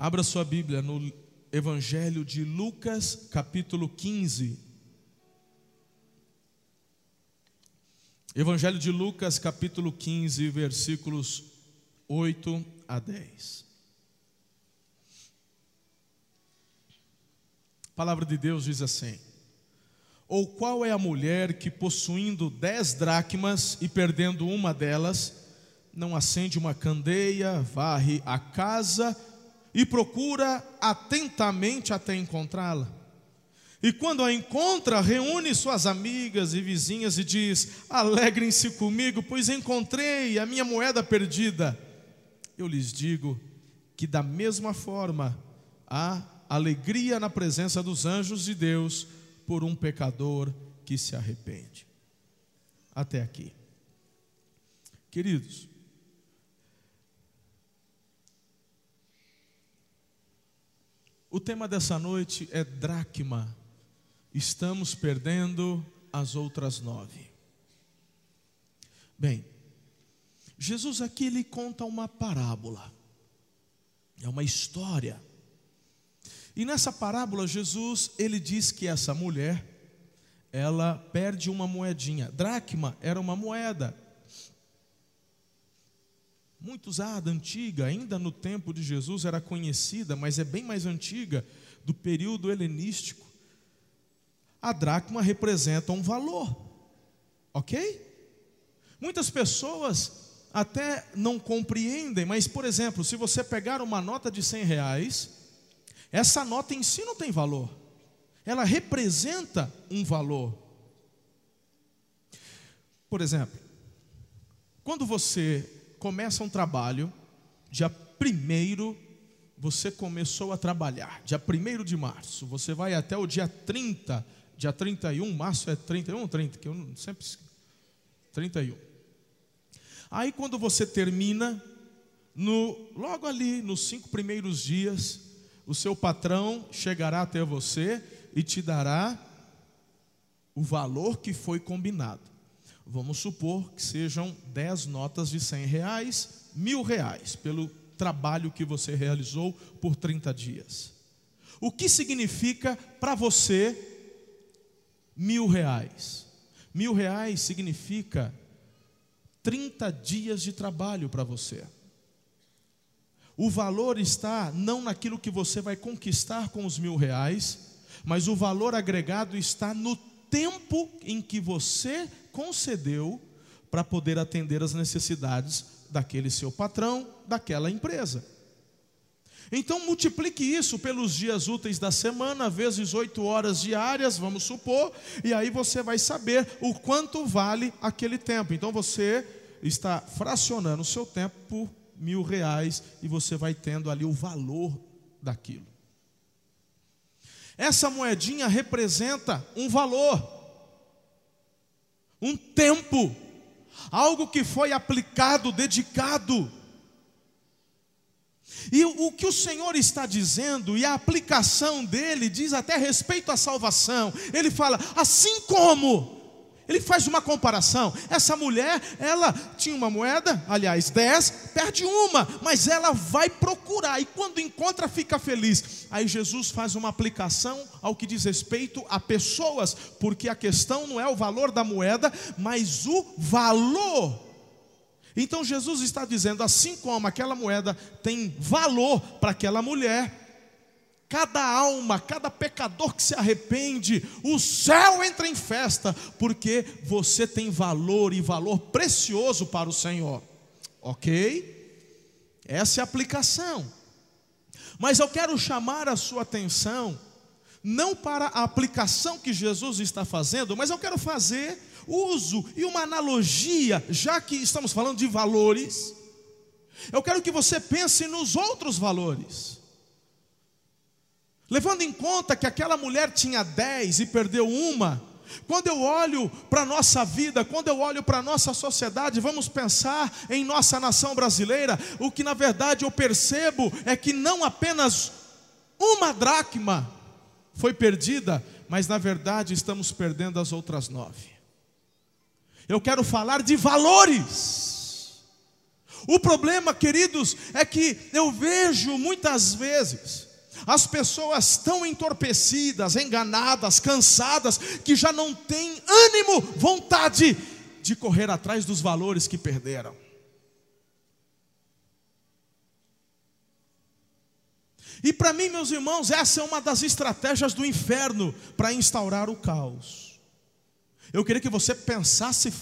Abra sua Bíblia no Evangelho de Lucas, capítulo 15. Evangelho de Lucas, capítulo 15, versículos 8 a 10. A palavra de Deus diz assim: Ou qual é a mulher que, possuindo dez dracmas e perdendo uma delas, não acende uma candeia, varre a casa e procura atentamente até encontrá-la? E quando a encontra, reúne suas amigas e vizinhas e diz: Alegrem-se comigo, pois encontrei a minha moeda perdida. Eu lhes digo que, da mesma forma, há alegria na presença dos anjos de Deus por um pecador que se arrepende. Até aqui. Queridos, o tema dessa noite é dracma. Estamos perdendo as outras nove. Bem, Jesus aqui ele conta uma parábola, é uma história e nessa parábola, Jesus, ele diz que essa mulher, ela perde uma moedinha. Dracma era uma moeda muito usada, antiga, ainda no tempo de Jesus era conhecida, mas é bem mais antiga, do período helenístico. A dracma representa um valor, ok? Muitas pessoas até não compreendem, mas, por exemplo, se você pegar uma nota de 100 reais essa nota em si não tem valor, ela representa um valor. Por exemplo, quando você começa um trabalho, dia 1 você começou a trabalhar, dia 1 de março, você vai até o dia 30, dia 31, março é 31 ou 30, que eu sempre 31. Aí quando você termina, no, logo ali, nos cinco primeiros dias, o seu patrão chegará até você e te dará o valor que foi combinado. Vamos supor que sejam 10 notas de 100 reais, mil reais, pelo trabalho que você realizou por 30 dias. O que significa para você mil reais? Mil reais significa 30 dias de trabalho para você. O valor está não naquilo que você vai conquistar com os mil reais, mas o valor agregado está no tempo em que você concedeu para poder atender as necessidades daquele seu patrão, daquela empresa. Então multiplique isso pelos dias úteis da semana, vezes oito horas diárias, vamos supor, e aí você vai saber o quanto vale aquele tempo. Então você está fracionando o seu tempo por mil reais e você vai tendo ali o valor daquilo. Essa moedinha representa um valor, um tempo, algo que foi aplicado, dedicado. E o que o Senhor está dizendo, e a aplicação dele, diz até respeito à salvação. Ele fala: assim como ele faz uma comparação. Essa mulher, ela tinha uma moeda, aliás, dez, perde uma, mas ela vai procurar e quando encontra fica feliz. Aí Jesus faz uma aplicação ao que diz respeito a pessoas, porque a questão não é o valor da moeda, mas o valor. Então Jesus está dizendo, assim como aquela moeda tem valor para aquela mulher, Cada alma, cada pecador que se arrepende, o céu entra em festa, porque você tem valor e valor precioso para o Senhor. Ok? Essa é a aplicação. Mas eu quero chamar a sua atenção, não para a aplicação que Jesus está fazendo, mas eu quero fazer uso e uma analogia, já que estamos falando de valores. Eu quero que você pense nos outros valores. Levando em conta que aquela mulher tinha dez e perdeu uma, quando eu olho para a nossa vida, quando eu olho para a nossa sociedade, vamos pensar em nossa nação brasileira, o que na verdade eu percebo é que não apenas uma dracma foi perdida, mas na verdade estamos perdendo as outras nove. Eu quero falar de valores. O problema, queridos, é que eu vejo muitas vezes as pessoas tão entorpecidas, enganadas, cansadas, que já não têm ânimo, vontade de correr atrás dos valores que perderam. E para mim, meus irmãos, essa é uma das estratégias do inferno para instaurar o caos. Eu queria que você pensasse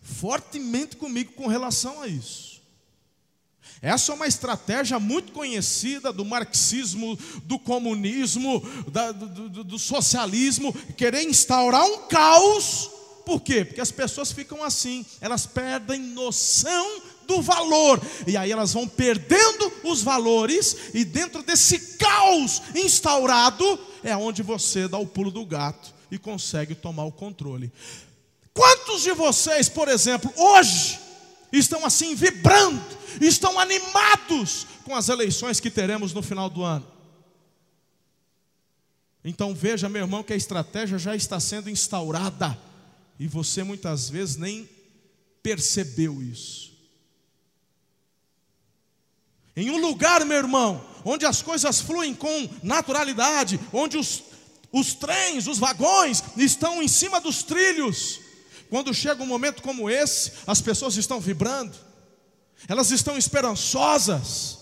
fortemente comigo com relação a isso. Essa é uma estratégia muito conhecida do marxismo, do comunismo, da, do, do, do socialismo, querer instaurar um caos. Por quê? Porque as pessoas ficam assim, elas perdem noção do valor, e aí elas vão perdendo os valores, e dentro desse caos instaurado, é onde você dá o pulo do gato e consegue tomar o controle. Quantos de vocês, por exemplo, hoje, estão assim vibrando, estão animados com as eleições que teremos no final do ano. Então veja, meu irmão, que a estratégia já está sendo instaurada e você muitas vezes nem percebeu isso. Em um lugar, meu irmão, onde as coisas fluem com naturalidade, onde os, os trens, os vagões estão em cima dos trilhos, quando chega um momento como esse, as pessoas estão vibrando, elas estão esperançosas,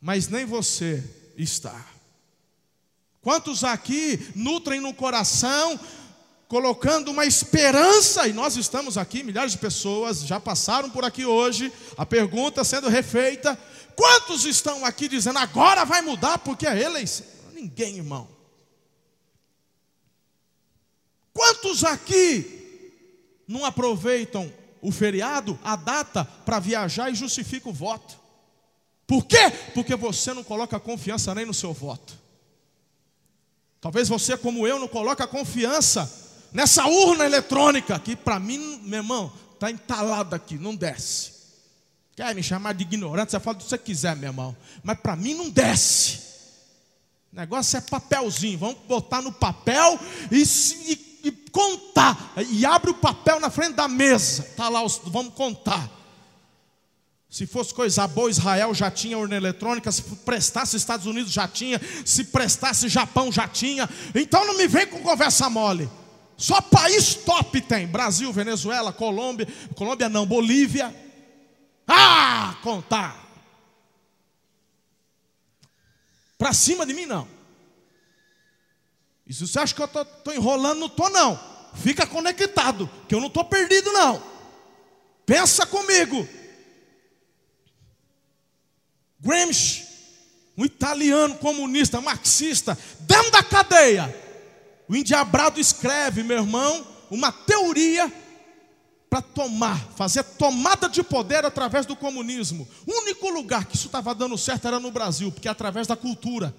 mas nem você está. Quantos aqui nutrem no coração, colocando uma esperança, e nós estamos aqui, milhares de pessoas já passaram por aqui hoje, a pergunta sendo refeita: quantos estão aqui dizendo agora vai mudar porque é eleição? Ninguém, irmão. Quantos aqui não aproveitam o feriado, a data, para viajar e justificam o voto. Por quê? Porque você não coloca confiança nem no seu voto. Talvez você, como eu, não coloque confiança nessa urna eletrônica, que para mim, meu irmão, está entalada aqui, não desce. Quer me chamar de ignorante? Você fala o que você quiser, meu irmão. Mas para mim não desce. O negócio é papelzinho. Vamos botar no papel e, e e contar. E abre o papel na frente da mesa. Tá lá, os, vamos contar. Se fosse coisa boa, Israel já tinha urna eletrônica, se prestasse Estados Unidos já tinha, se prestasse Japão já tinha. Então não me vem com conversa mole. Só país top tem: Brasil, Venezuela, Colômbia, Colômbia não, Bolívia. Ah, contar. Para cima de mim não. E se você acha que eu estou enrolando, não estou não. Fica conectado, que eu não estou perdido não. Pensa comigo. Gramsci, um italiano comunista, marxista, dentro da cadeia. O endiabrado escreve, meu irmão, uma teoria para tomar, fazer tomada de poder através do comunismo. O único lugar que isso estava dando certo era no Brasil, porque é através da cultura.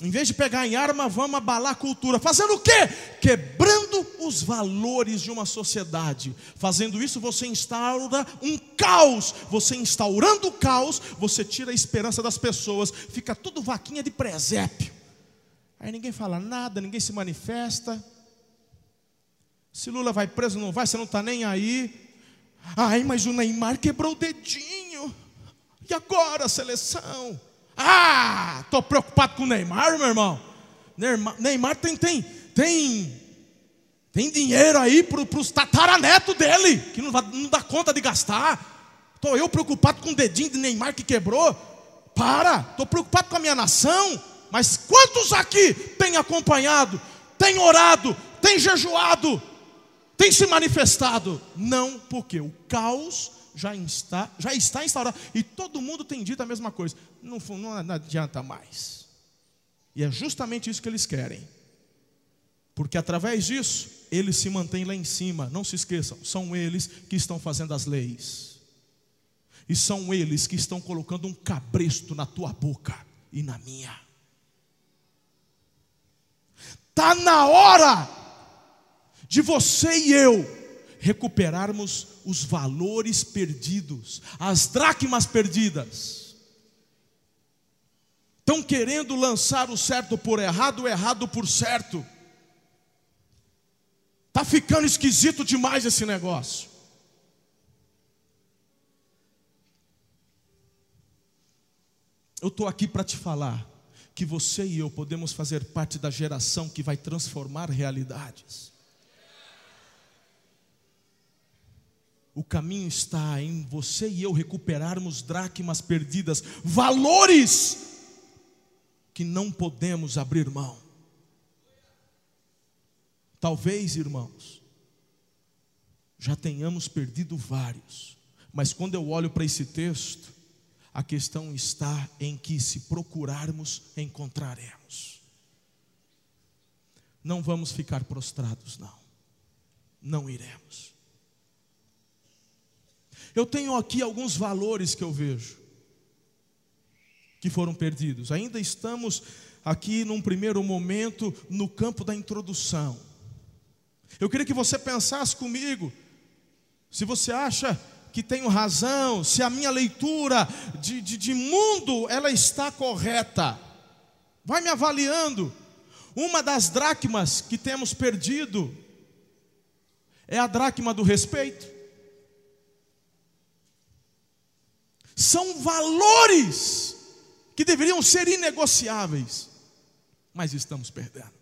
Em vez de pegar em arma, vamos abalar a cultura. Fazendo o quê? Quebrando os valores de uma sociedade. Fazendo isso, você instaura um caos. Você instaurando o caos, você tira a esperança das pessoas. Fica tudo vaquinha de presépio. Aí ninguém fala nada, ninguém se manifesta. Se Lula vai preso, não vai, você não está nem aí. Ai, mas o Neymar quebrou o dedinho. E agora seleção? Ah, estou preocupado com o Neymar, meu irmão. Neymar, tem, tem, tem, tem dinheiro aí para os tataranetos dele, que não, não dá conta de gastar. Estou eu preocupado com o dedinho de Neymar que quebrou. Para, estou preocupado com a minha nação. Mas quantos aqui têm acompanhado, têm orado, têm jejuado, têm se manifestado? Não, porque o caos já está, já está instaurado. E todo mundo tem dito a mesma coisa. Não, não, adianta mais. E é justamente isso que eles querem. Porque através disso, eles se mantêm lá em cima. Não se esqueçam, são eles que estão fazendo as leis. E são eles que estão colocando um cabresto na tua boca e na minha. Está na hora de você e eu recuperarmos os valores perdidos, as dracmas perdidas. Estão querendo lançar o certo por errado, o errado por certo. Está ficando esquisito demais esse negócio. Eu estou aqui para te falar que você e eu podemos fazer parte da geração que vai transformar realidades. O caminho está em você e eu recuperarmos dracmas perdidas, valores que não podemos abrir mão. Talvez, irmãos, já tenhamos perdido vários, mas quando eu olho para esse texto, a questão está em que, se procurarmos, encontraremos. Não vamos ficar prostrados, não. Não iremos. Eu tenho aqui alguns valores que eu vejo que foram perdidos. Ainda estamos aqui num primeiro momento no campo da introdução. Eu queria que você pensasse comigo, se você acha que tenho razão, se a minha leitura de, de, de mundo ela está correta. Vai me avaliando. Uma das dracmas que temos perdido é a dracma do respeito. São valores que deveriam ser inegociáveis, mas estamos perdendo.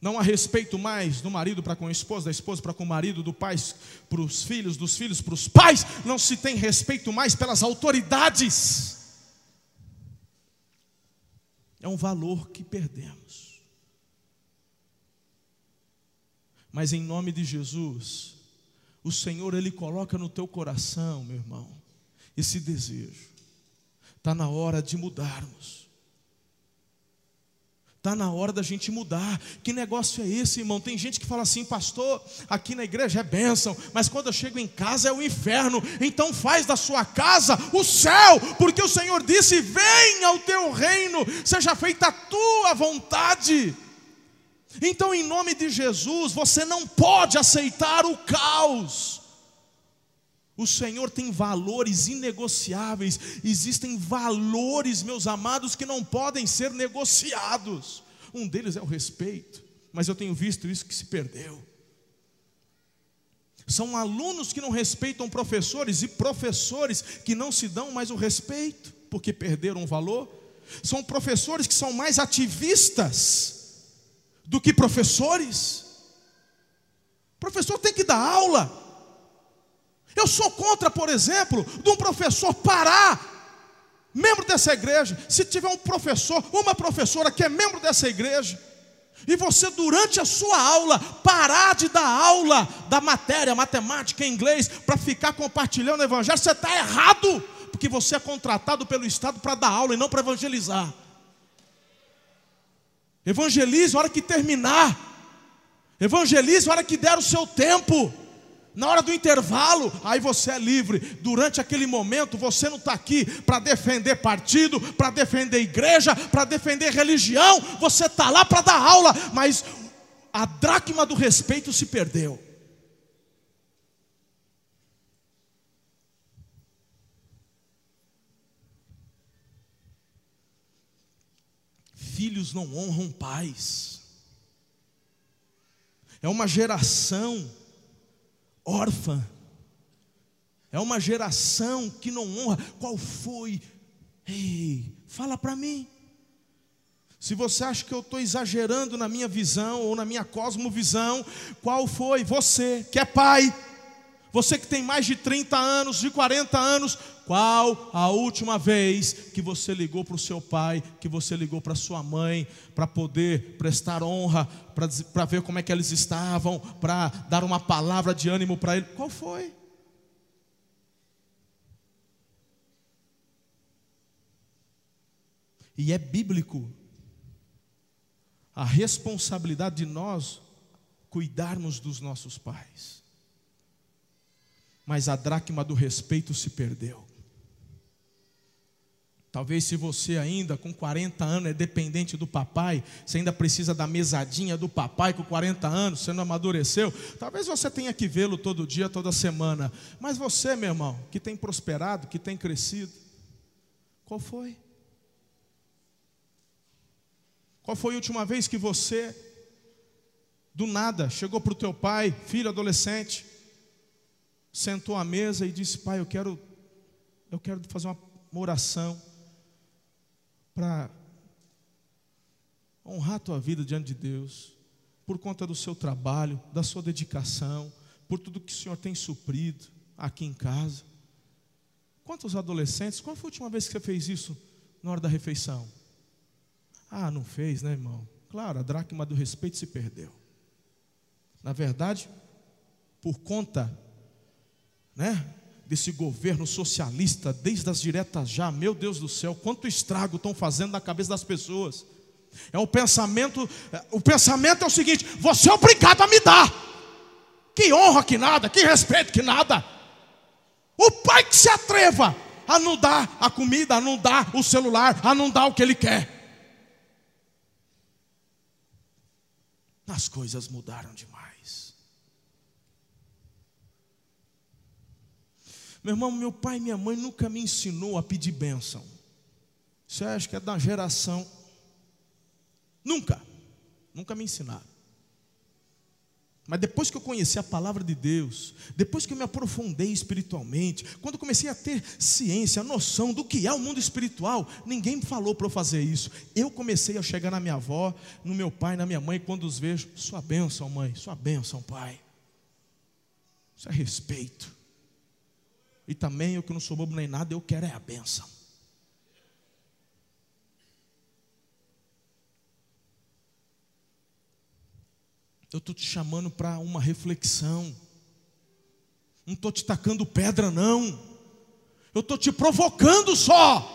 Não há respeito mais do marido para com a esposa, da esposa para com o marido, do pai para os filhos, dos filhos para os pais. Não se tem respeito mais pelas autoridades. É um valor que perdemos. Mas em nome de Jesus, o Senhor ele coloca no teu coração, meu irmão, esse desejo. Está na hora de mudarmos. Está na hora da gente mudar. Que negócio é esse, irmão? Tem gente que fala assim, pastor, aqui na igreja é bênção, mas quando eu chego em casa é o inferno. Então faz da sua casa o céu, porque o Senhor disse: Venha ao teu reino, seja feita a tua vontade. Então, em nome de Jesus, você não pode aceitar o caos. O Senhor tem valores inegociáveis, existem valores, meus amados, que não podem ser negociados. Um deles é o respeito, mas eu tenho visto isso que se perdeu. São alunos que não respeitam professores e professores que não se dão mais o respeito, porque perderam o valor. São professores que são mais ativistas do que professores. O professor tem que dar aula, eu sou contra, por exemplo, de um professor parar, membro dessa igreja, se tiver um professor, uma professora que é membro dessa igreja, e você, durante a sua aula, parar de dar aula da matéria, matemática, inglês, para ficar compartilhando o evangelho, você está errado, porque você é contratado pelo Estado para dar aula e não para evangelizar. Evangelize a hora que terminar, evangelize a hora que der o seu tempo. Na hora do intervalo, aí você é livre. Durante aquele momento, você não está aqui para defender partido, para defender igreja, para defender religião. Você está lá para dar aula, mas a dracma do respeito se perdeu. Filhos não honram pais. É uma geração órfã. É uma geração que não honra. Qual foi? Ei, fala para mim. Se você acha que eu estou exagerando na minha visão ou na minha cosmovisão, qual foi? Você que é pai, você que tem mais de 30 anos, de 40 anos, qual a última vez que você ligou para o seu pai, que você ligou para sua mãe, para poder prestar honra, para ver como é que eles estavam, para dar uma palavra de ânimo para ele? Qual foi? E é bíblico a responsabilidade de nós cuidarmos dos nossos pais mas a dracma do respeito se perdeu. Talvez se você ainda com 40 anos é dependente do papai, você ainda precisa da mesadinha do papai com 40 anos, você não amadureceu. Talvez você tenha que vê-lo todo dia, toda semana. Mas você, meu irmão, que tem prosperado, que tem crescido, qual foi? Qual foi a última vez que você, do nada, chegou para o teu pai, filho adolescente, sentou à mesa e disse: Pai, eu quero, eu quero fazer uma oração. para honrar a tua vida diante de Deus, por conta do seu trabalho, da sua dedicação, por tudo que o Senhor tem suprido aqui em casa. Quantos adolescentes, qual foi a última vez que você fez isso na hora da refeição? Ah, não fez, né, irmão? Claro, a dracma do respeito se perdeu. Na verdade, por conta, né, desse governo socialista, desde as diretas já, meu Deus do céu, quanto estrago estão fazendo na cabeça das pessoas. É o pensamento, o pensamento é o seguinte: você é obrigado a me dar. Que honra que nada, que respeito que nada. O pai que se atreva a não dar a comida, a não dar o celular, a não dar o que ele quer. As coisas mudaram demais. Meu irmão, meu pai e minha mãe nunca me ensinou a pedir bênção. Isso acho que é da geração. Nunca. Nunca me ensinaram. Mas depois que eu conheci a palavra de Deus, depois que eu me aprofundei espiritualmente, quando comecei a ter ciência, noção do que é o mundo espiritual, ninguém me falou para eu fazer isso. Eu comecei a chegar na minha avó, no meu pai, na minha mãe, quando os vejo, sua bênção, mãe, sua bênção, pai. Isso é respeito. E também eu que não sou bobo nem nada, eu quero é a bênção. Eu estou te chamando para uma reflexão. Não estou te tacando pedra, não. Eu estou te provocando só.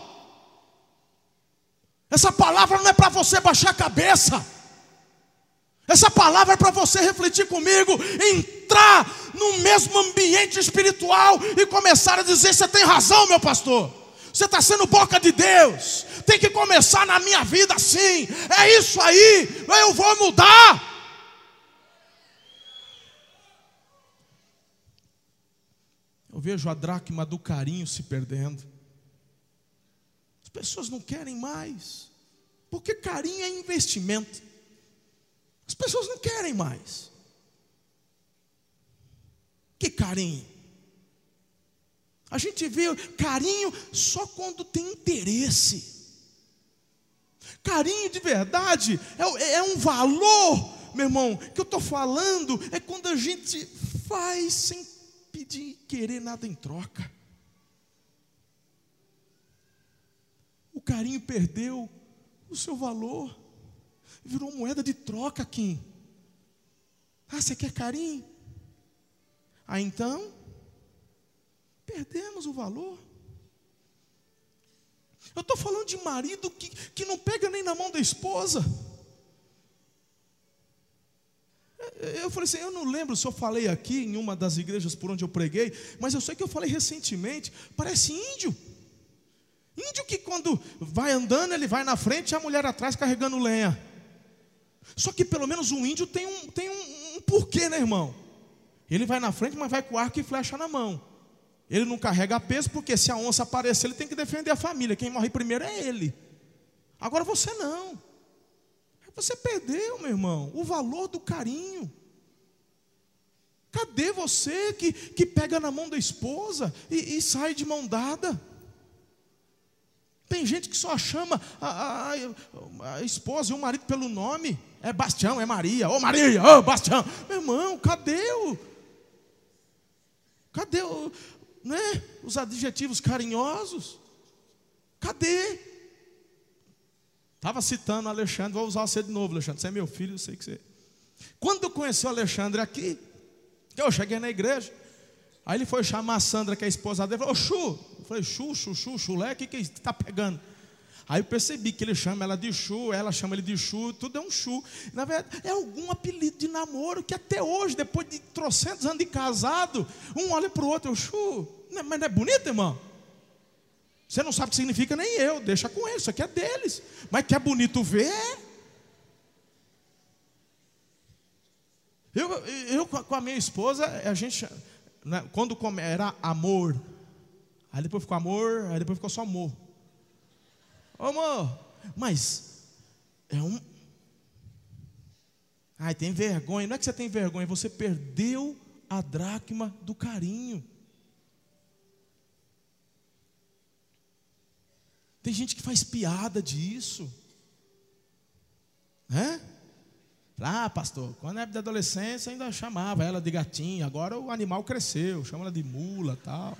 Essa palavra não é para você baixar a cabeça. Essa palavra é para você refletir comigo, entrar no mesmo ambiente espiritual e começar a dizer: Você tem razão, meu pastor. Você está sendo boca de Deus. Tem que começar na minha vida assim. É isso aí. Eu vou mudar. Eu vejo a dracma do carinho se perdendo. As pessoas não querem mais. Porque carinho é investimento. As pessoas não querem mais. Que carinho? A gente vê carinho só quando tem interesse. Carinho de verdade é, é um valor, meu irmão, que eu estou falando, é quando a gente faz sem pedir, querer nada em troca. O carinho perdeu o seu valor, virou moeda de troca aqui. Ah, você quer carinho? Ah, então, perdemos o valor. Eu estou falando de marido que, que não pega nem na mão da esposa. Eu falei assim, eu não lembro se eu falei aqui em uma das igrejas por onde eu preguei, mas eu sei que eu falei recentemente, parece índio. Índio que quando vai andando, ele vai na frente e a mulher atrás carregando lenha. Só que pelo menos um índio tem um, tem um, um porquê, né, irmão? Ele vai na frente, mas vai com arco e flecha na mão. Ele não carrega peso, porque se a onça aparecer, ele tem que defender a família. Quem morre primeiro é ele. Agora você não. Você perdeu, meu irmão, o valor do carinho. Cadê você que, que pega na mão da esposa e, e sai de mão dada? Tem gente que só chama a, a, a, esposa e o marido pelo nome. É Bastião, é Maria. Ô Maria, ô Bastião. Meu irmão, cadê o. Cadê o, né, os adjetivos carinhosos? Cadê? Estava citando o Alexandre, vou usar você de novo, Alexandre. Você é meu filho, eu sei que você. Quando eu conheci o Alexandre aqui, eu cheguei na igreja. Aí ele foi chamar a Sandra, que é a esposa dele, falou: Chu. Eu falei: Chu, Chu, Chu, chulé, o que, que é está pegando? Aí eu percebi que ele chama ela de Chu, ela chama ele de Chu, tudo é um Chu. Na verdade, é algum apelido de namoro que até hoje, depois de trocentos anos de casado, um olha para o outro, Chu. Mas não é bonito, irmão? Você não sabe o que significa nem eu, deixa com eles, isso aqui é deles. Mas que é bonito ver. Eu, eu com a minha esposa, a gente, né, quando era amor, aí depois ficou amor, aí depois ficou só amor. Ô, amor, mas é um. Ai, tem vergonha. Não é que você tem vergonha, você perdeu a dracma do carinho. Tem gente que faz piada disso. Né? Ah, pastor, quando é da adolescência ainda chamava ela de gatinha, agora o animal cresceu, chama ela de mula tal.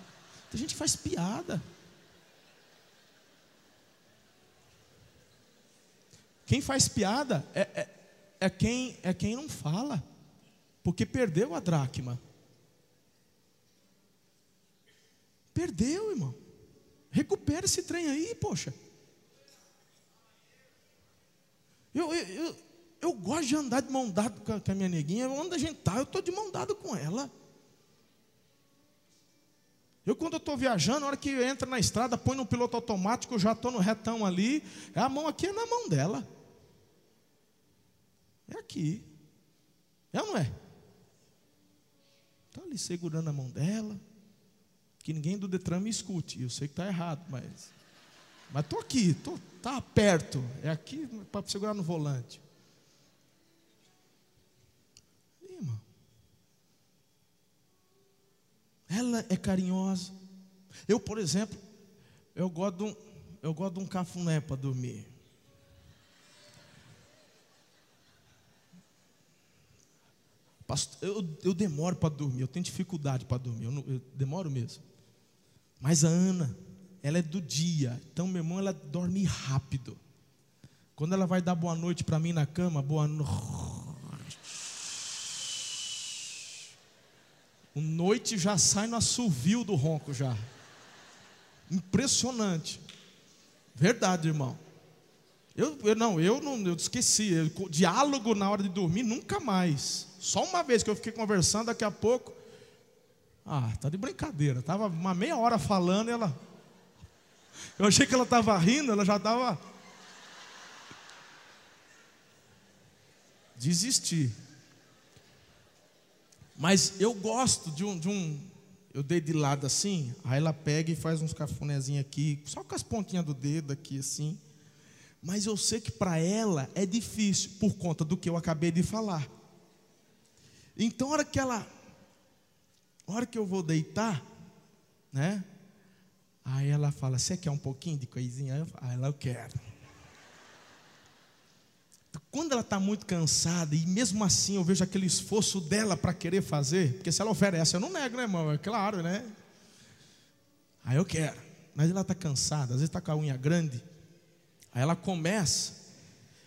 Tem gente que faz piada. Quem faz piada é, é, é, quem, é quem não fala, porque perdeu a dracma. Perdeu, irmão. Recupera esse trem aí, poxa. Eu, eu, eu, eu gosto de andar de mão dada com a, com a minha neguinha. Onde a gente está, eu estou de mão dada com ela. Eu, quando eu estou viajando, na hora que entra na estrada, põe no piloto automático, eu já estou no retão ali. A mão aqui é na mão dela. É aqui. É ou não é? Está ali segurando a mão dela. Que ninguém do Detran me escute. Eu sei que está errado, mas. Mas estou aqui, estou tá perto. É aqui para segurar no volante. Irmão. Ela é carinhosa. Eu, por exemplo, eu gosto de um, eu gosto de um cafuné para dormir. Pastor, eu, eu demoro para dormir, eu tenho dificuldade para dormir, eu, não, eu demoro mesmo. Mas a Ana, ela é do dia, então meu irmão, ela dorme rápido. Quando ela vai dar boa noite para mim na cama, boa noite. O noite já sai no assovio do ronco já. Impressionante. Verdade, irmão. Eu, eu não, eu não, eu esqueci. Eu, diálogo na hora de dormir nunca mais. Só uma vez que eu fiquei conversando, daqui a pouco. Ah, tá de brincadeira. Tava uma meia hora falando e ela. Eu achei que ela estava rindo, ela já estava. Desistir. Mas eu gosto de um, de um. Eu dei de lado assim, aí ela pega e faz uns cafunézinhos aqui, só com as pontinhas do dedo aqui assim. Mas eu sei que para ela é difícil, por conta do que eu acabei de falar. Então, a hora que ela, a hora que eu vou deitar, né? Aí ela fala: Você quer um pouquinho de coisinha? Aí eu falo, ah, ela, eu quero. Quando ela está muito cansada, e mesmo assim eu vejo aquele esforço dela para querer fazer, porque se ela oferece, eu não nego, né, irmão? É claro, né? Aí eu quero. Mas ela está cansada, às vezes está com a unha grande. Aí ela começa.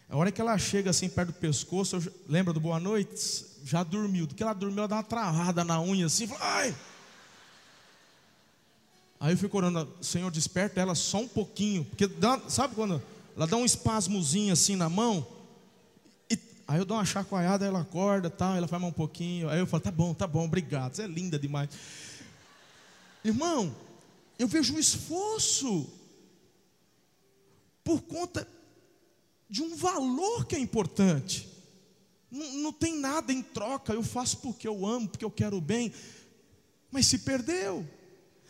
A hora que ela chega assim perto do pescoço, eu, lembra do boa noite? Já dormiu. Do que ela dormiu, ela dá uma travada na unha assim, fala, ai! Aí eu fico orando, Senhor, desperta ela só um pouquinho. Porque dá, sabe quando ela dá um espasmozinho assim na mão? Aí eu dou uma chacoalhada, ela acorda, tal, ela faz um pouquinho. Aí eu falo, tá bom, tá bom, obrigado. Você é linda demais. Irmão, eu vejo um esforço por conta de um valor que é importante. Não, não, tem nada em troca, eu faço porque eu amo, porque eu quero o bem, mas se perdeu.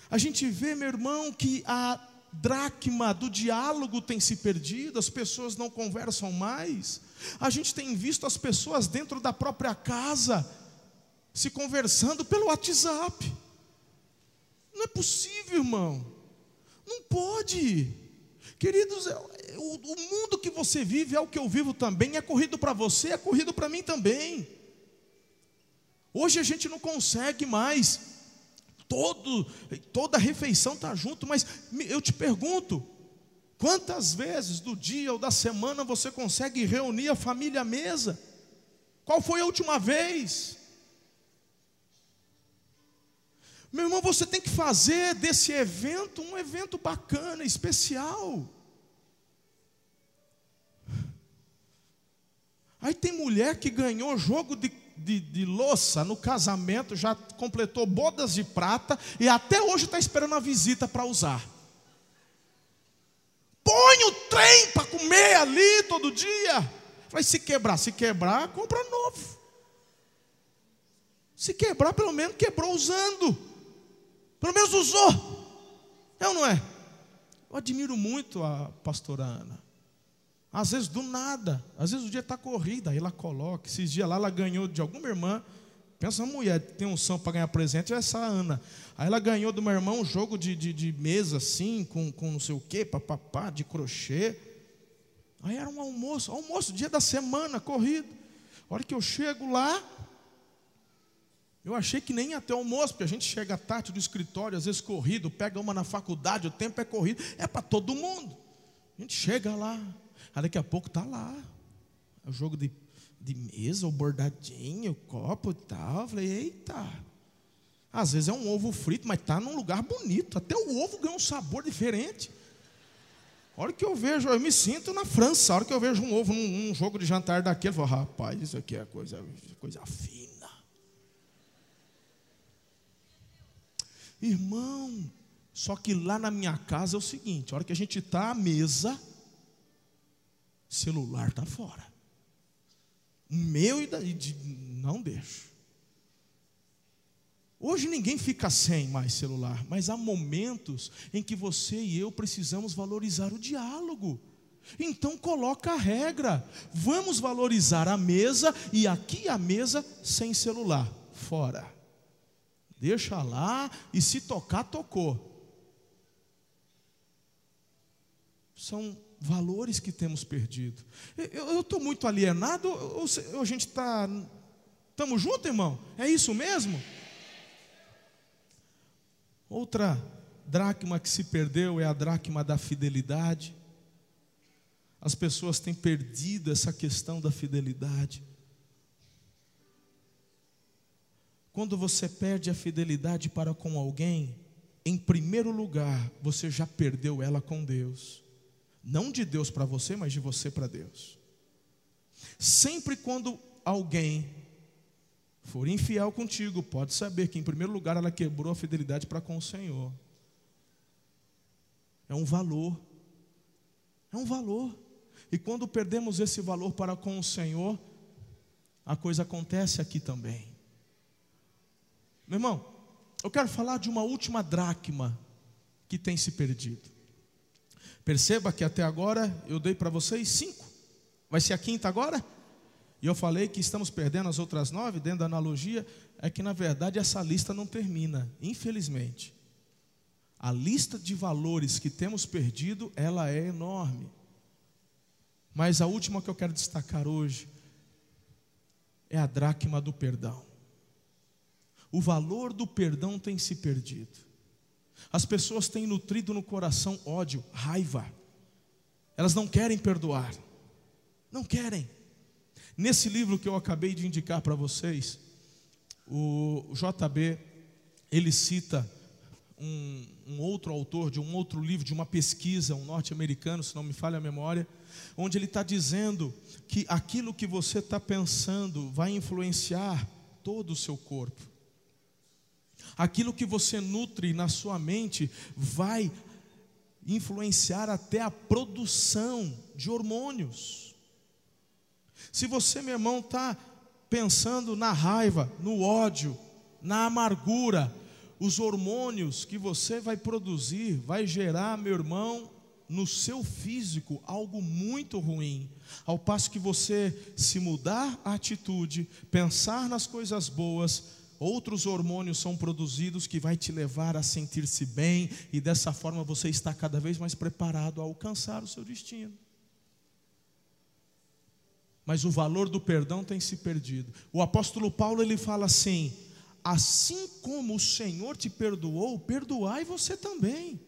A gente vê, meu irmão, que a dracma do diálogo tem se perdido, as pessoas não conversam mais. A gente tem visto as pessoas dentro da própria casa se conversando pelo WhatsApp. Não é possível, irmão. Não pode. Queridos, é, o, o mundo que você vive é o que eu vivo também, é corrido para você, é corrido para mim também. Hoje a gente não consegue mais, todo, toda refeição está junto, mas eu te pergunto, quantas vezes do dia ou da semana você consegue reunir a família à mesa? Qual foi a última vez? Meu irmão, você tem que fazer desse evento um evento bacana, especial. Aí tem mulher que ganhou jogo de, de, de louça no casamento, já completou bodas de prata e até hoje está esperando a visita para usar. Põe o trem para comer ali todo dia. Vai se quebrar, se quebrar, compra novo. Se quebrar, pelo menos quebrou usando. Pelo menos usou. É ou não é? Eu admiro muito a pastora Ana. Às vezes do nada, às vezes o dia está corrido, aí ela coloca. Esses dias lá ela ganhou de alguma irmã Pensa uma mulher tem um som para ganhar presente, é essa Ana. Aí ela ganhou do meu irmão um jogo de, de, de mesa assim, com, com não sei o quê, papapá, de crochê. Aí era um almoço, almoço, dia da semana, corrido. A hora que eu chego lá, eu achei que nem ia ter almoço, porque a gente chega tarde do escritório, às vezes corrido, pega uma na faculdade, o tempo é corrido, é para todo mundo. A gente chega lá, aí daqui a pouco está lá. É o jogo de, de mesa, o bordadinho, o copo e tal. Eu falei, eita. Às vezes é um ovo frito, mas está num lugar bonito. Até o ovo ganha um sabor diferente. A hora que eu vejo, eu me sinto na França. A hora que eu vejo um ovo num, num jogo de jantar daquele, eu falo, rapaz, isso aqui é coisa, coisa fina. Irmão, só que lá na minha casa é o seguinte: a hora que a gente está à mesa, celular está fora. O meu e, da, e de, não deixo. Hoje ninguém fica sem mais celular, mas há momentos em que você e eu precisamos valorizar o diálogo. Então coloca a regra. Vamos valorizar a mesa e aqui a mesa sem celular, fora. Deixa lá e se tocar tocou. São valores que temos perdido. Eu estou muito alienado ou, ou a gente está. Estamos juntos, irmão? É isso mesmo? Outra dracma que se perdeu é a dracma da fidelidade. As pessoas têm perdido essa questão da fidelidade. Quando você perde a fidelidade para com alguém, em primeiro lugar, você já perdeu ela com Deus. Não de Deus para você, mas de você para Deus. Sempre quando alguém for infiel contigo, pode saber que, em primeiro lugar, ela quebrou a fidelidade para com o Senhor. É um valor. É um valor. E quando perdemos esse valor para com o Senhor, a coisa acontece aqui também. Meu irmão, eu quero falar de uma última dracma que tem se perdido. Perceba que até agora eu dei para vocês cinco. Vai ser a quinta agora? E eu falei que estamos perdendo as outras nove, dentro da analogia, é que na verdade essa lista não termina, infelizmente. A lista de valores que temos perdido, ela é enorme. Mas a última que eu quero destacar hoje é a dracma do perdão. O valor do perdão tem se perdido. As pessoas têm nutrido no coração ódio, raiva. Elas não querem perdoar. Não querem. Nesse livro que eu acabei de indicar para vocês, o JB, ele cita um, um, outro autor de um outro livro, de uma pesquisa, um norte-americano, se não me falha a memória, onde ele está dizendo que aquilo que você está pensando vai influenciar todo o seu corpo. Aquilo que você nutre na sua mente vai influenciar até a produção de hormônios. Se você, meu irmão, está pensando na raiva, no ódio, na amargura, os hormônios que você vai produzir vai gerar, meu irmão, no seu físico algo muito ruim. Ao passo que você se mudar a atitude, pensar nas coisas boas, outros hormônios são produzidos que vai te levar a sentir-se bem e dessa forma você está cada vez mais preparado a alcançar o seu destino mas o valor do perdão tem se perdido. O apóstolo Paulo ele fala assim: assim como o Senhor te perdoou, perdoai você também.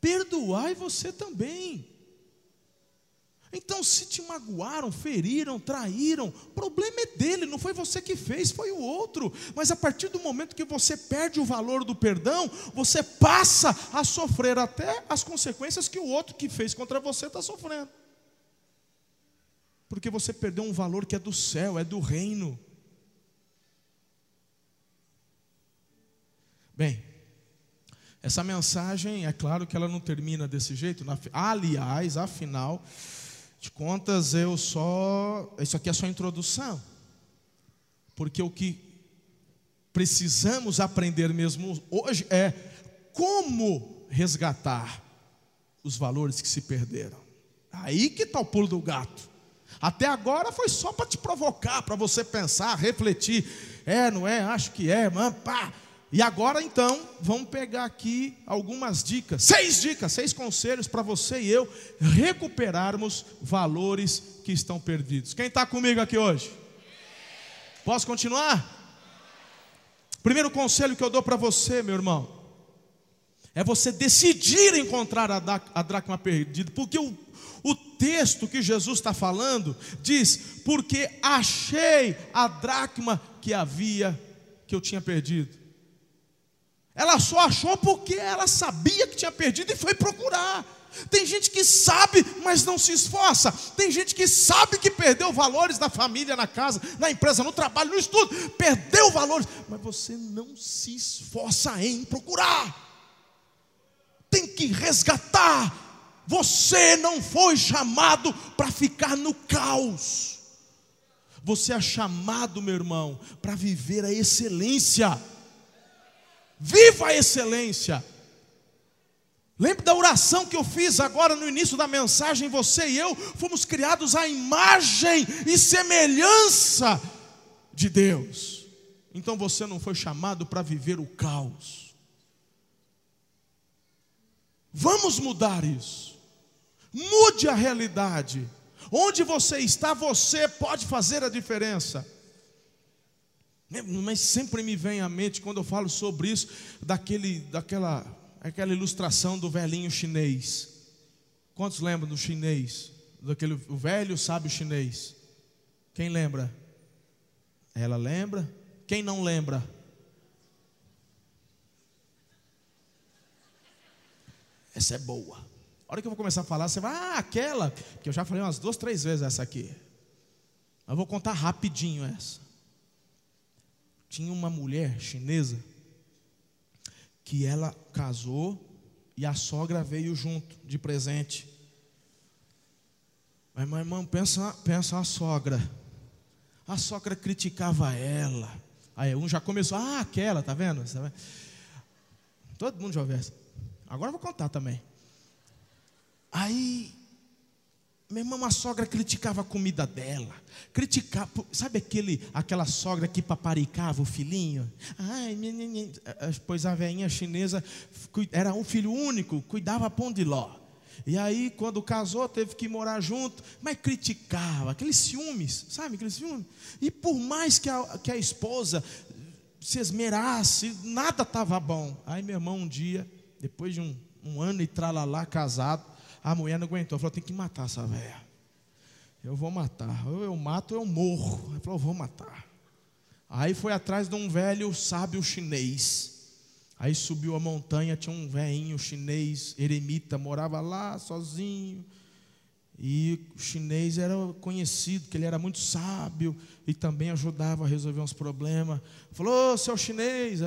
Perdoai você também. Então, se te magoaram, feriram, traíram, o problema é dele, não foi você que fez, foi o outro. Mas a partir do momento que você perde o valor do perdão, você passa a sofrer até as consequências que o outro que fez contra você está sofrendo porque você perdeu um valor que é do céu, é do reino. Bem, essa mensagem, é claro que ela não termina desse jeito. Aliás, afinal de contas, eu só. Isso aqui é só introdução. Porque o que precisamos aprender mesmo hoje é como resgatar os valores que se perderam. Aí que está o pulo do gato. Até agora foi só para te provocar, para você pensar, refletir. É, não é? Acho que é, mano, pá. E agora então, vamos pegar aqui algumas dicas, seis dicas, seis conselhos para você e eu recuperarmos valores que estão perdidos. Quem está comigo aqui hoje? Posso continuar? Primeiro conselho que eu dou para você, meu irmão, é você decidir encontrar a dracma perdida, porque o, o texto que Jesus está falando diz: porque achei a dracma que havia, que eu tinha perdido. Ela só achou porque ela sabia que tinha perdido e foi procurar. Tem gente que sabe, mas não se esforça. Tem gente que sabe que perdeu valores na família, na casa, na empresa, no trabalho, no estudo. Perdeu valores, mas você não se esforça em procurar. Tem que resgatar. Você não foi chamado para ficar no caos. Você é chamado, meu irmão, para viver a excelência. Viva a excelência. Lembre da oração que eu fiz agora no início da mensagem. Você e eu fomos criados à imagem e semelhança de Deus. Então você não foi chamado para viver o caos. Vamos mudar isso. Mude a realidade. Onde você está, você pode fazer a diferença. Mas sempre me vem à mente quando eu falo sobre isso, daquele, daquela, aquela ilustração do velhinho chinês. Quantos lembram do chinês? Daquele, o velho sábio chinês. Quem lembra? Ela lembra? Quem não lembra? Essa é boa. A hora que eu vou começar a falar, você vai, ah, aquela, que eu já falei umas duas, três vezes essa aqui. Eu vou contar rapidinho essa tinha uma mulher chinesa que ela casou e a sogra veio junto de presente. Mas, meu irmão, pensa, pensa a sogra. A sogra criticava ela. Aí um já começou, ah, aquela, tá vendo? Todo mundo já ouviu essa. Agora eu vou contar também. Aí minha irmã, a sogra criticava a comida dela. Criticava, sabe aquele, aquela sogra que paparicava o filhinho? Ai, pois a velhinha chinesa era um filho único, cuidava pão de ló. E aí, quando casou, teve que morar junto, mas criticava, aqueles ciúmes, sabe, aqueles ciúmes. E por mais que a, que a esposa se esmerasse, nada estava bom. Aí, meu irmão, um dia, depois de um, um ano e tralalá casado, a mulher não aguentou, falou: tem que matar essa velha. Eu vou matar. Ou eu mato ou eu morro. Ele falou: vou matar. Aí foi atrás de um velho sábio chinês. Aí subiu a montanha, tinha um velhinho chinês, eremita, morava lá sozinho. E o chinês era conhecido, que ele era muito sábio e também ajudava a resolver uns problemas. Falou, seu chinês,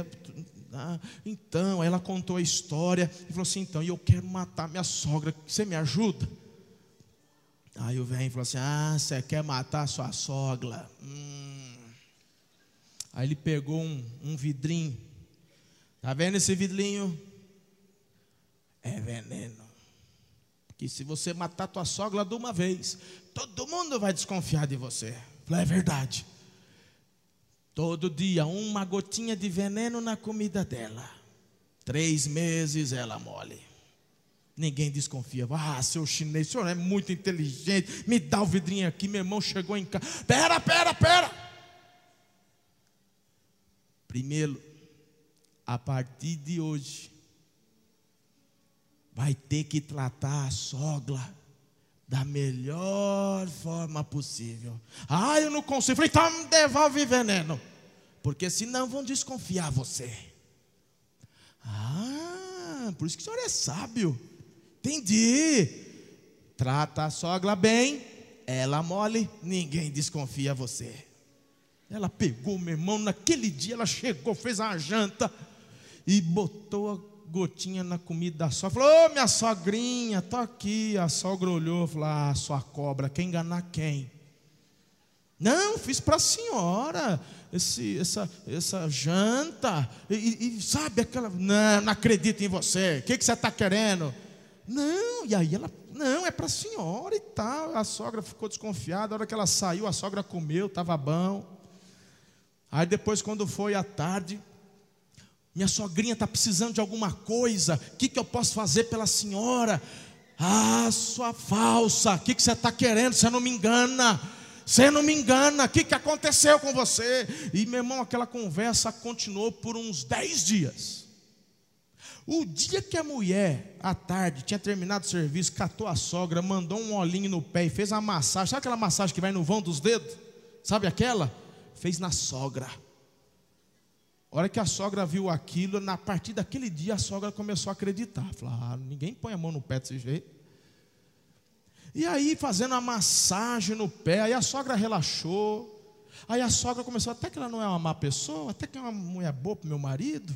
ah, então, ela contou a história e falou assim: então, eu quero matar minha sogra, você me ajuda? Aí o velho falou assim: ah, você quer matar sua sogra? Hum. Aí ele pegou um, um vidrinho, tá vendo esse vidrinho? É veneno. Porque se você matar tua sogra de uma vez, todo mundo vai desconfiar de você. Falei, é verdade. Todo dia, uma gotinha de veneno na comida dela. Três meses ela mole. Ninguém desconfia. Ah, seu chinês, o senhor é muito inteligente. Me dá o vidrinho aqui. Meu irmão chegou em casa. Pera, pera, pera. Primeiro, a partir de hoje, vai ter que tratar a sogra da melhor forma possível. Ah, eu não consigo. Falei, então devolve veneno. Porque senão vão desconfiar você. Ah, por isso que o senhor é sábio. Entendi. Trata a sogra bem, ela mole, ninguém desconfia você. Ela pegou meu irmão, naquele dia ela chegou, fez uma janta e botou gotinha na comida da sogra. Falou: Ô minha sogrinha, tô aqui. A sogra olhou falou: Ah, sua cobra, quer enganar quem? Não, fiz para a senhora esse, essa, essa janta. E, e, sabe aquela. Não, não acredito em você. O que, que você está querendo? Não, e aí ela, não, é para a senhora e tal. A sogra ficou desconfiada, a hora que ela saiu, a sogra comeu, estava bom. Aí depois, quando foi à tarde, minha sogrinha está precisando de alguma coisa, o que, que eu posso fazer pela senhora? Ah, sua falsa, o que, que você está querendo? Você não me engana. Você não me engana, o que, que aconteceu com você? E meu irmão, aquela conversa continuou por uns dez dias. O dia que a mulher, à tarde, tinha terminado o serviço, catou a sogra, mandou um olhinho no pé e fez uma massagem. Sabe aquela massagem que vai no vão dos dedos? Sabe aquela? Fez na sogra. A hora que a sogra viu aquilo, na partir daquele dia a sogra começou a acreditar. Falou: ah, ninguém põe a mão no pé desse jeito. E aí, fazendo uma massagem no pé, aí a sogra relaxou. Aí a sogra começou, até que ela não é uma má pessoa, até que é uma mulher boa para meu marido.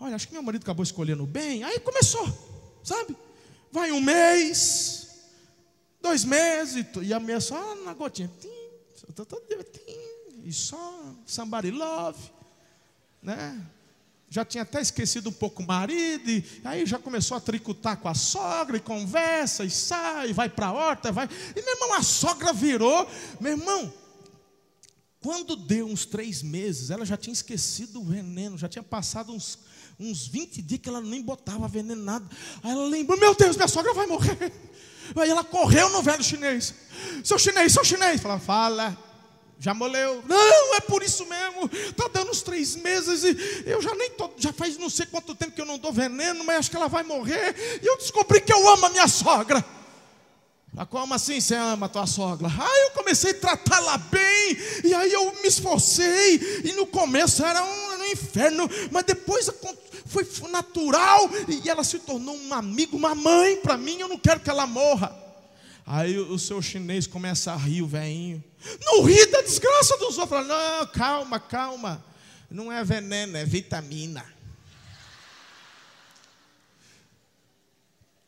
Olha, acho que meu marido acabou escolhendo bem. Aí começou, sabe? Vai um mês, dois meses, e a mulher só na gotinha. E só somebody love, né? já tinha até esquecido um pouco o marido, e aí já começou a tricotar com a sogra, e conversa, e sai, vai para a horta, vai. E meu irmão, a sogra virou, meu irmão, quando deu uns três meses, ela já tinha esquecido o veneno, já tinha passado uns, uns 20 dias que ela nem botava veneno nada. Aí ela lembrou, meu Deus, minha sogra vai morrer. Aí ela correu no velho chinês. Seu chinês, seu chinês. Fala, fala. Já moleu? Não, é por isso mesmo. Está dando uns três meses e eu já nem tô, já faz não sei quanto tempo que eu não dou veneno, mas acho que ela vai morrer. E eu descobri que eu amo a minha sogra. Ah, como assim você ama a tua sogra? Aí eu comecei a tratá-la bem, e aí eu me esforcei, e no começo era um, era um inferno, mas depois foi natural, e ela se tornou um amigo, uma mãe para mim, eu não quero que ela morra. Aí o seu chinês começa a rir, o velhinho. Não ri da desgraça dos outros. Não, calma, calma. Não é veneno, é vitamina.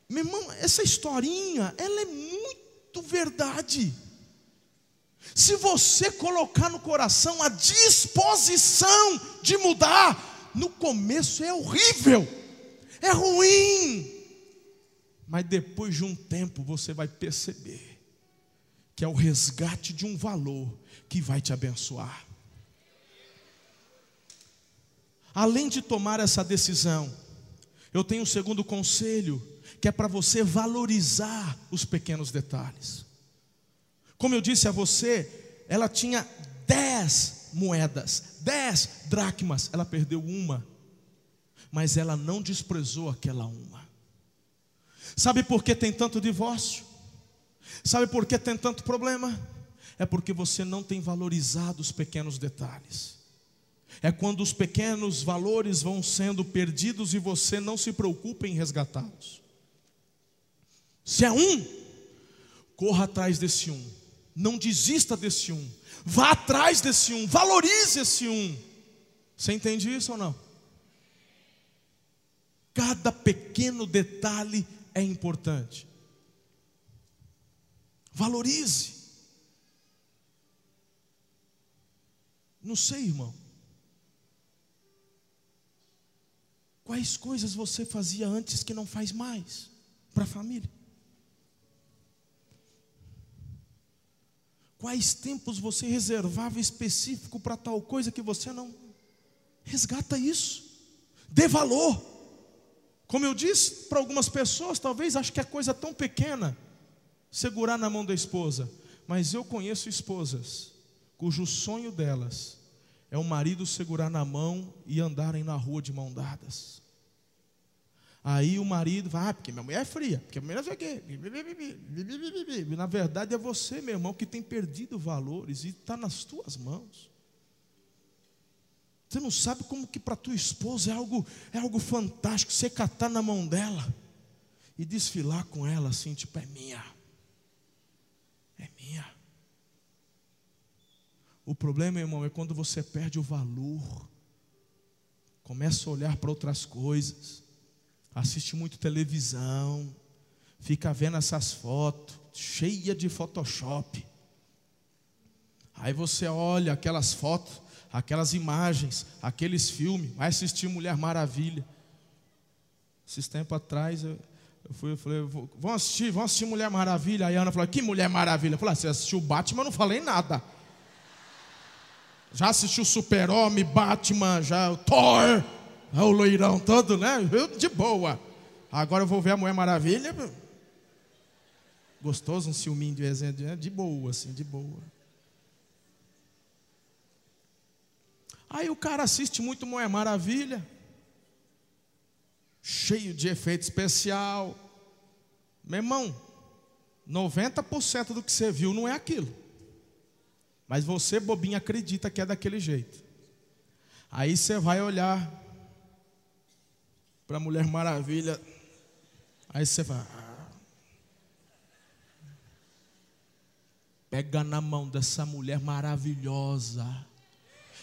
Meu irmão, essa historinha, ela é muito verdade. Se você colocar no coração a disposição de mudar, no começo é horrível, é ruim, mas depois de um tempo você vai perceber que é o resgate de um valor que vai te abençoar. Além de tomar essa decisão, eu tenho um segundo conselho, que é para você valorizar os pequenos detalhes. Como eu disse a você, ela tinha dez moedas, dez dracmas, ela perdeu uma, mas ela não desprezou aquela uma. Sabe por que tem tanto divórcio? Sabe por que tem tanto problema? É porque você não tem valorizado os pequenos detalhes. É quando os pequenos valores vão sendo perdidos e você não se preocupa em resgatá-los. Se é um, corra atrás desse um. Não desista desse um. Vá atrás desse um. Valorize esse um. Você entende isso ou não? Cada pequeno detalhe é importante. Valorize. Não sei, irmão. Quais coisas você fazia antes que não faz mais para a família? Quais tempos você reservava específico para tal coisa que você não resgata isso? Dê valor. Como eu disse, para algumas pessoas, talvez acho que é coisa tão pequena segurar na mão da esposa, mas eu conheço esposas cujo sonho delas é o marido segurar na mão e andarem na rua de mão dadas. Aí o marido vai, ah, porque minha mulher é fria, porque minha mulher é quê? Na verdade é você, meu irmão, que tem perdido valores e está nas tuas mãos. Você não sabe como que para tua esposa é algo, é algo fantástico você catar na mão dela e desfilar com ela assim, tipo, é minha. É minha. O problema, irmão, é quando você perde o valor, começa a olhar para outras coisas, assiste muito televisão, fica vendo essas fotos, cheia de Photoshop. Aí você olha aquelas fotos, aquelas imagens, aqueles filmes, vai assistir Mulher Maravilha. Esses tempos atrás, eu, Eu fui, eu falei, vamos assistir, vamos assistir Mulher Maravilha. Aí a Ana falou, que Mulher Maravilha? Eu falei, ah, você assistiu Batman, não falei nada. Já assistiu Super-Homem, Batman, já o Thor, o loirão todo, né? Eu de boa. Agora eu vou ver a Mulher Maravilha. Gostoso, um ciúminho de né? de boa, assim, de boa. Aí o cara assiste muito Mulher Maravilha, cheio de efeito especial. Meu irmão, 90% do que você viu não é aquilo. Mas você, bobinho, acredita que é daquele jeito. Aí você vai olhar para a Mulher Maravilha. Aí você vai. Ah, pega na mão dessa mulher maravilhosa.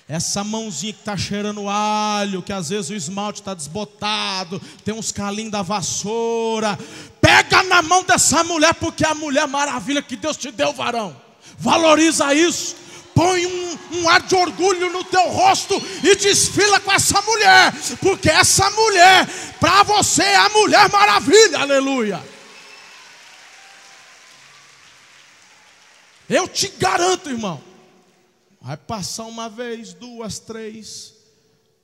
Essa mãozinha que está cheirando alho, que às vezes o esmalte está desbotado, tem uns calinhos da vassoura. Pega na mão dessa mulher, porque é a mulher maravilha que Deus te deu, varão. Valoriza isso. Põe um, um ar de orgulho no teu rosto e desfila com essa mulher, porque essa mulher, para você, é a mulher maravilha, aleluia. Eu te garanto, irmão, vai passar uma vez, duas, três,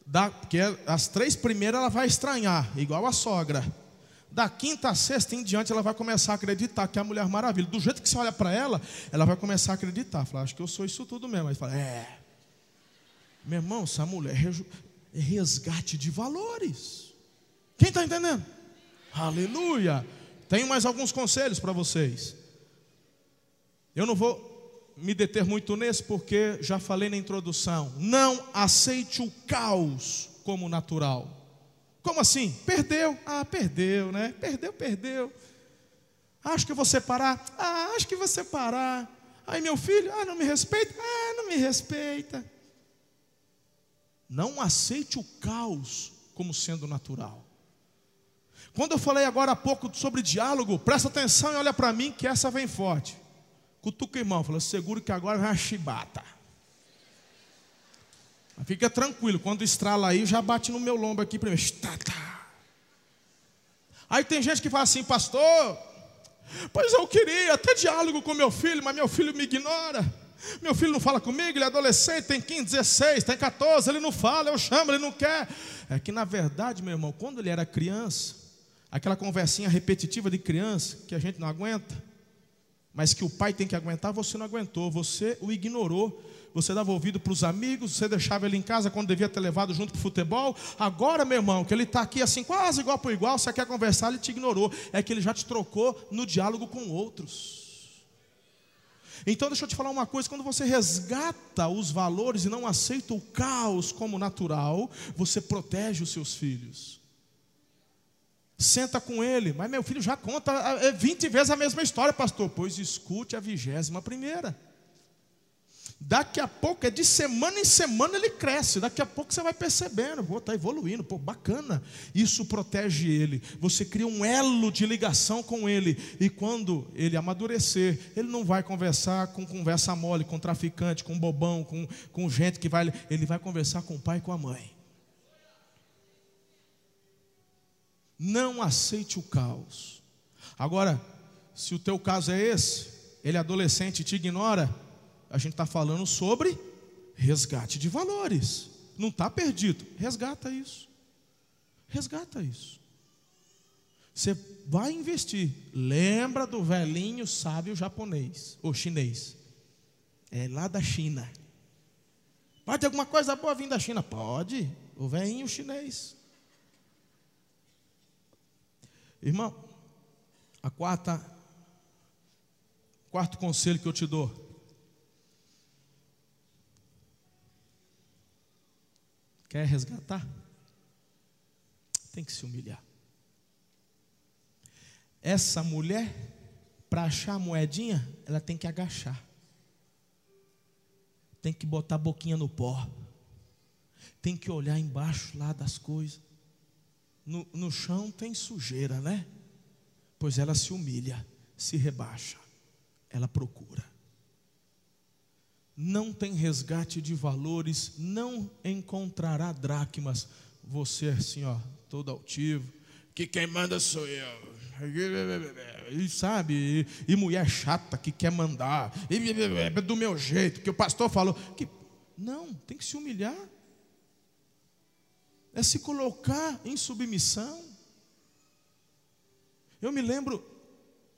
da, porque as três primeiras ela vai estranhar, igual a sogra. Da quinta a sexta em diante, ela vai começar a acreditar que é a Mulher Maravilha. Do jeito que você olha para ela, ela vai começar a acreditar. Fala, acho que eu sou isso tudo mesmo. Aí fala, é. Meu irmão, essa mulher é resgate de valores. Quem está entendendo? Aleluia. Tenho mais alguns conselhos para vocês. Eu não vou me deter muito nesse, porque já falei na introdução. Não aceite o caos como natural. Como assim? Perdeu. Ah, perdeu, né? Perdeu, perdeu. Acho que vou separar. Ah, acho que vou separar. Aí meu filho, ah, não me respeita. Ah, não me respeita. Não aceite o caos como sendo natural. Quando eu falei agora há pouco sobre diálogo, presta atenção e olha para mim que essa vem forte. Cutuca o irmão, fala, seguro que agora vai a chibata. Fica tranquilo, quando estrala aí, já bate no meu lombo aqui primeiro. Aí tem gente que fala assim, pastor, pois eu queria até diálogo com meu filho, mas meu filho me ignora. Meu filho não fala comigo, ele é adolescente, tem 15, 16, tem 14, ele não fala, eu chamo, ele não quer. É que na verdade, meu irmão, quando ele era criança, aquela conversinha repetitiva de criança que a gente não aguenta, mas que o pai tem que aguentar, você não aguentou, você o ignorou você dava ouvido para os amigos, você deixava ele em casa quando devia ter levado junto para o futebol. Agora, meu irmão, que ele está aqui assim, quase igual para igual, você quer conversar, ele te ignorou. É que ele já te trocou no diálogo com outros. Então, deixa eu te falar uma coisa: quando você resgata os valores e não aceita o caos como natural, você protege os seus filhos. Senta com ele, mas meu filho já conta 20 é, vezes a mesma história, pastor. Pois escute a vigésima primeira. Daqui a pouco, é de semana em semana ele cresce. Daqui a pouco você vai percebendo, pô, está evoluindo, pô, bacana. Isso protege ele. Você cria um elo de ligação com ele. E quando ele amadurecer, ele não vai conversar com conversa mole, com traficante, com bobão, com, com gente que vai. Ele vai conversar com o pai e com a mãe. Não aceite o caos. Agora, se o teu caso é esse, ele é adolescente e te ignora a gente está falando sobre resgate de valores. Não está perdido. Resgata isso. Resgata isso. Você vai investir. Lembra do velhinho sábio japonês ou chinês? É lá da China. Pode alguma coisa boa vir da China? Pode. O velhinho chinês. Irmão, a quarta, quarto conselho que eu te dou Quer resgatar? Tem que se humilhar. Essa mulher, para achar a moedinha, ela tem que agachar. Tem que botar a boquinha no pó. Tem que olhar embaixo lá das coisas. No, no chão tem sujeira, né? Pois ela se humilha, se rebaixa, ela procura não tem resgate de valores, não encontrará dracmas. Você assim, ó, todo altivo, que quem manda sou eu. E sabe, e, e mulher chata que quer mandar, e, é do meu jeito, que o pastor falou. Que, não, tem que se humilhar, é se colocar em submissão. Eu me lembro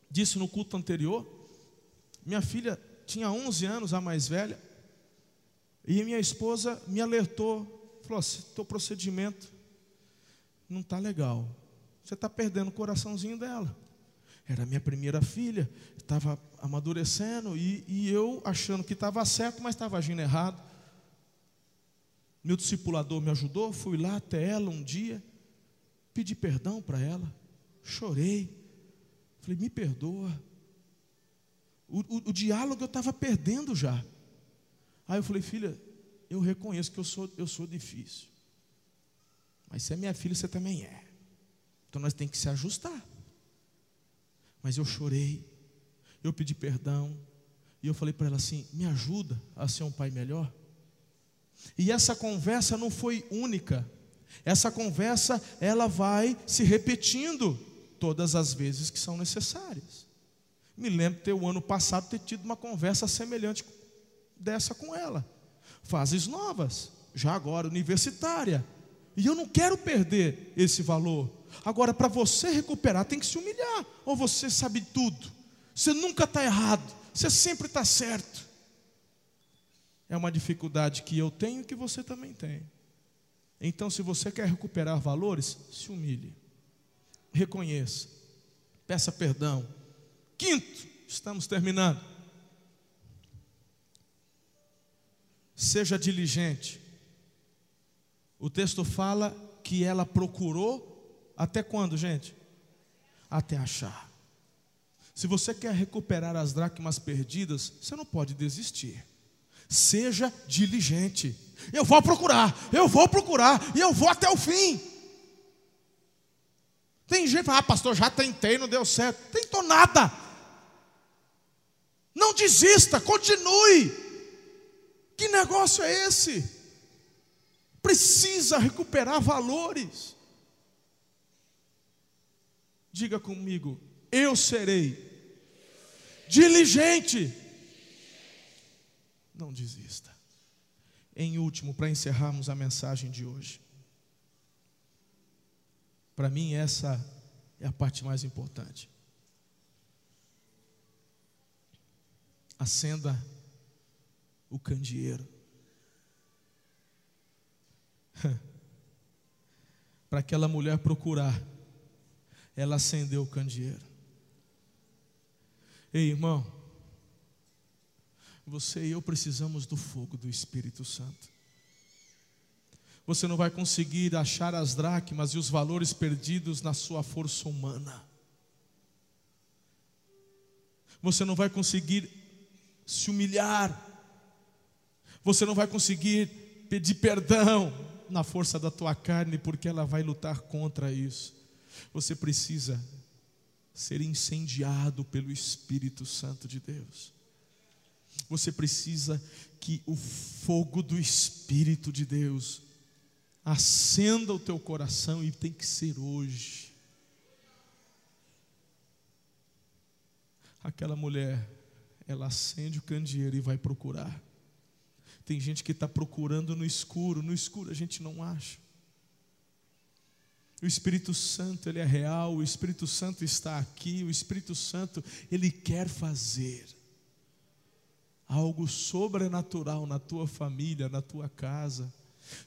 disso no culto anterior. Minha filha tinha 11 anos, a mais velha, e minha esposa me alertou, falou assim: teu procedimento não está legal. Você está perdendo o coraçãozinho dela. Era minha primeira filha, estava amadurecendo e, e eu achando que estava certo, mas estava agindo errado. Meu discipulador me ajudou, fui lá até ela um dia, pedi perdão para ela, chorei, falei, me perdoa. O, o, o diálogo eu estava perdendo já. Aí eu falei, filha, eu reconheço que eu sou, eu sou difícil. Mas se é minha filha, você também é. Então nós temos que se ajustar. Mas eu chorei, eu pedi perdão, e eu falei para ela assim: me ajuda a ser um pai melhor. E essa conversa não foi única. Essa conversa ela vai se repetindo todas as vezes que são necessárias. Me lembro ter o ano passado ter tido uma conversa semelhante dessa com ela. Fases novas, já agora universitária. E eu não quero perder esse valor. Agora, para você recuperar, tem que se humilhar. Ou você sabe tudo. Você nunca está errado. Você sempre está certo. É uma dificuldade que eu tenho e que você também tem. Então, se você quer recuperar valores, se humilhe. Reconheça. Peça perdão. Quinto, estamos terminando. Seja diligente. O texto fala que ela procurou até quando, gente? Até achar. Se você quer recuperar as dracmas perdidas, você não pode desistir. Seja diligente. Eu vou procurar, eu vou procurar e eu vou até o fim. Tem gente que fala, ah, pastor, já tentei, não deu certo. Tentou nada. Não desista, continue. Que negócio é esse? Precisa recuperar valores. Diga comigo, eu serei diligente. Não desista. Em último, para encerrarmos a mensagem de hoje. Para mim, essa é a parte mais importante. Acenda o candeeiro. Para aquela mulher procurar ela acendeu o candeeiro. Ei, irmão, você e eu precisamos do fogo do Espírito Santo. Você não vai conseguir achar as dracmas e os valores perdidos na sua força humana. Você não vai conseguir se humilhar. Você não vai conseguir pedir perdão na força da tua carne, porque ela vai lutar contra isso. Você precisa ser incendiado pelo Espírito Santo de Deus. Você precisa que o fogo do Espírito de Deus acenda o teu coração e tem que ser hoje. Aquela mulher, ela acende o candeeiro e vai procurar. Tem gente que está procurando no escuro, no escuro a gente não acha. O Espírito Santo, ele é real, o Espírito Santo está aqui, o Espírito Santo, ele quer fazer algo sobrenatural na tua família, na tua casa.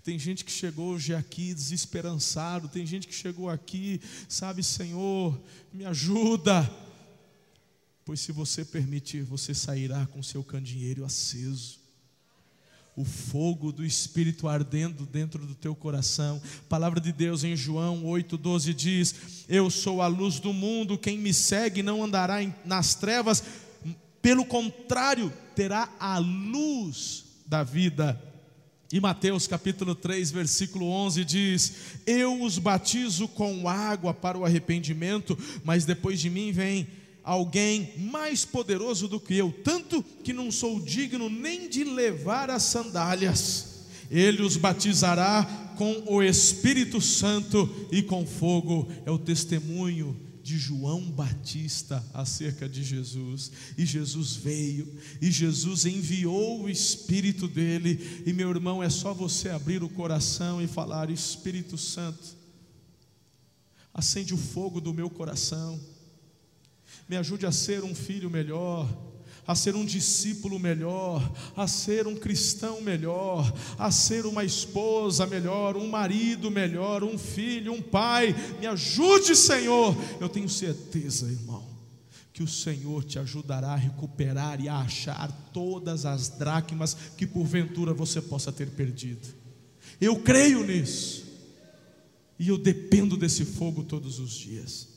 Tem gente que chegou hoje aqui desesperançado, tem gente que chegou aqui, sabe, Senhor, me ajuda. Pois se você permitir, você sairá com seu candeeiro aceso o fogo do Espírito ardendo dentro do teu coração. Palavra de Deus em João 8,12 diz: Eu sou a luz do mundo, quem me segue não andará nas trevas, pelo contrário, terá a luz da vida. E Mateus capítulo 3, versículo 11 diz: Eu os batizo com água para o arrependimento, mas depois de mim vem alguém mais poderoso do que eu, tanto que não sou digno nem de levar as sandálias. Ele os batizará com o Espírito Santo e com fogo. É o testemunho de João Batista acerca de Jesus. E Jesus veio, e Jesus enviou o Espírito dele. E meu irmão, é só você abrir o coração e falar: Espírito Santo, acende o fogo do meu coração, me ajude a ser um filho melhor a ser um discípulo melhor, a ser um cristão melhor, a ser uma esposa melhor, um marido melhor, um filho, um pai. Me ajude, Senhor. Eu tenho certeza, irmão, que o Senhor te ajudará a recuperar e a achar todas as dracmas que porventura você possa ter perdido. Eu creio nisso. E eu dependo desse fogo todos os dias.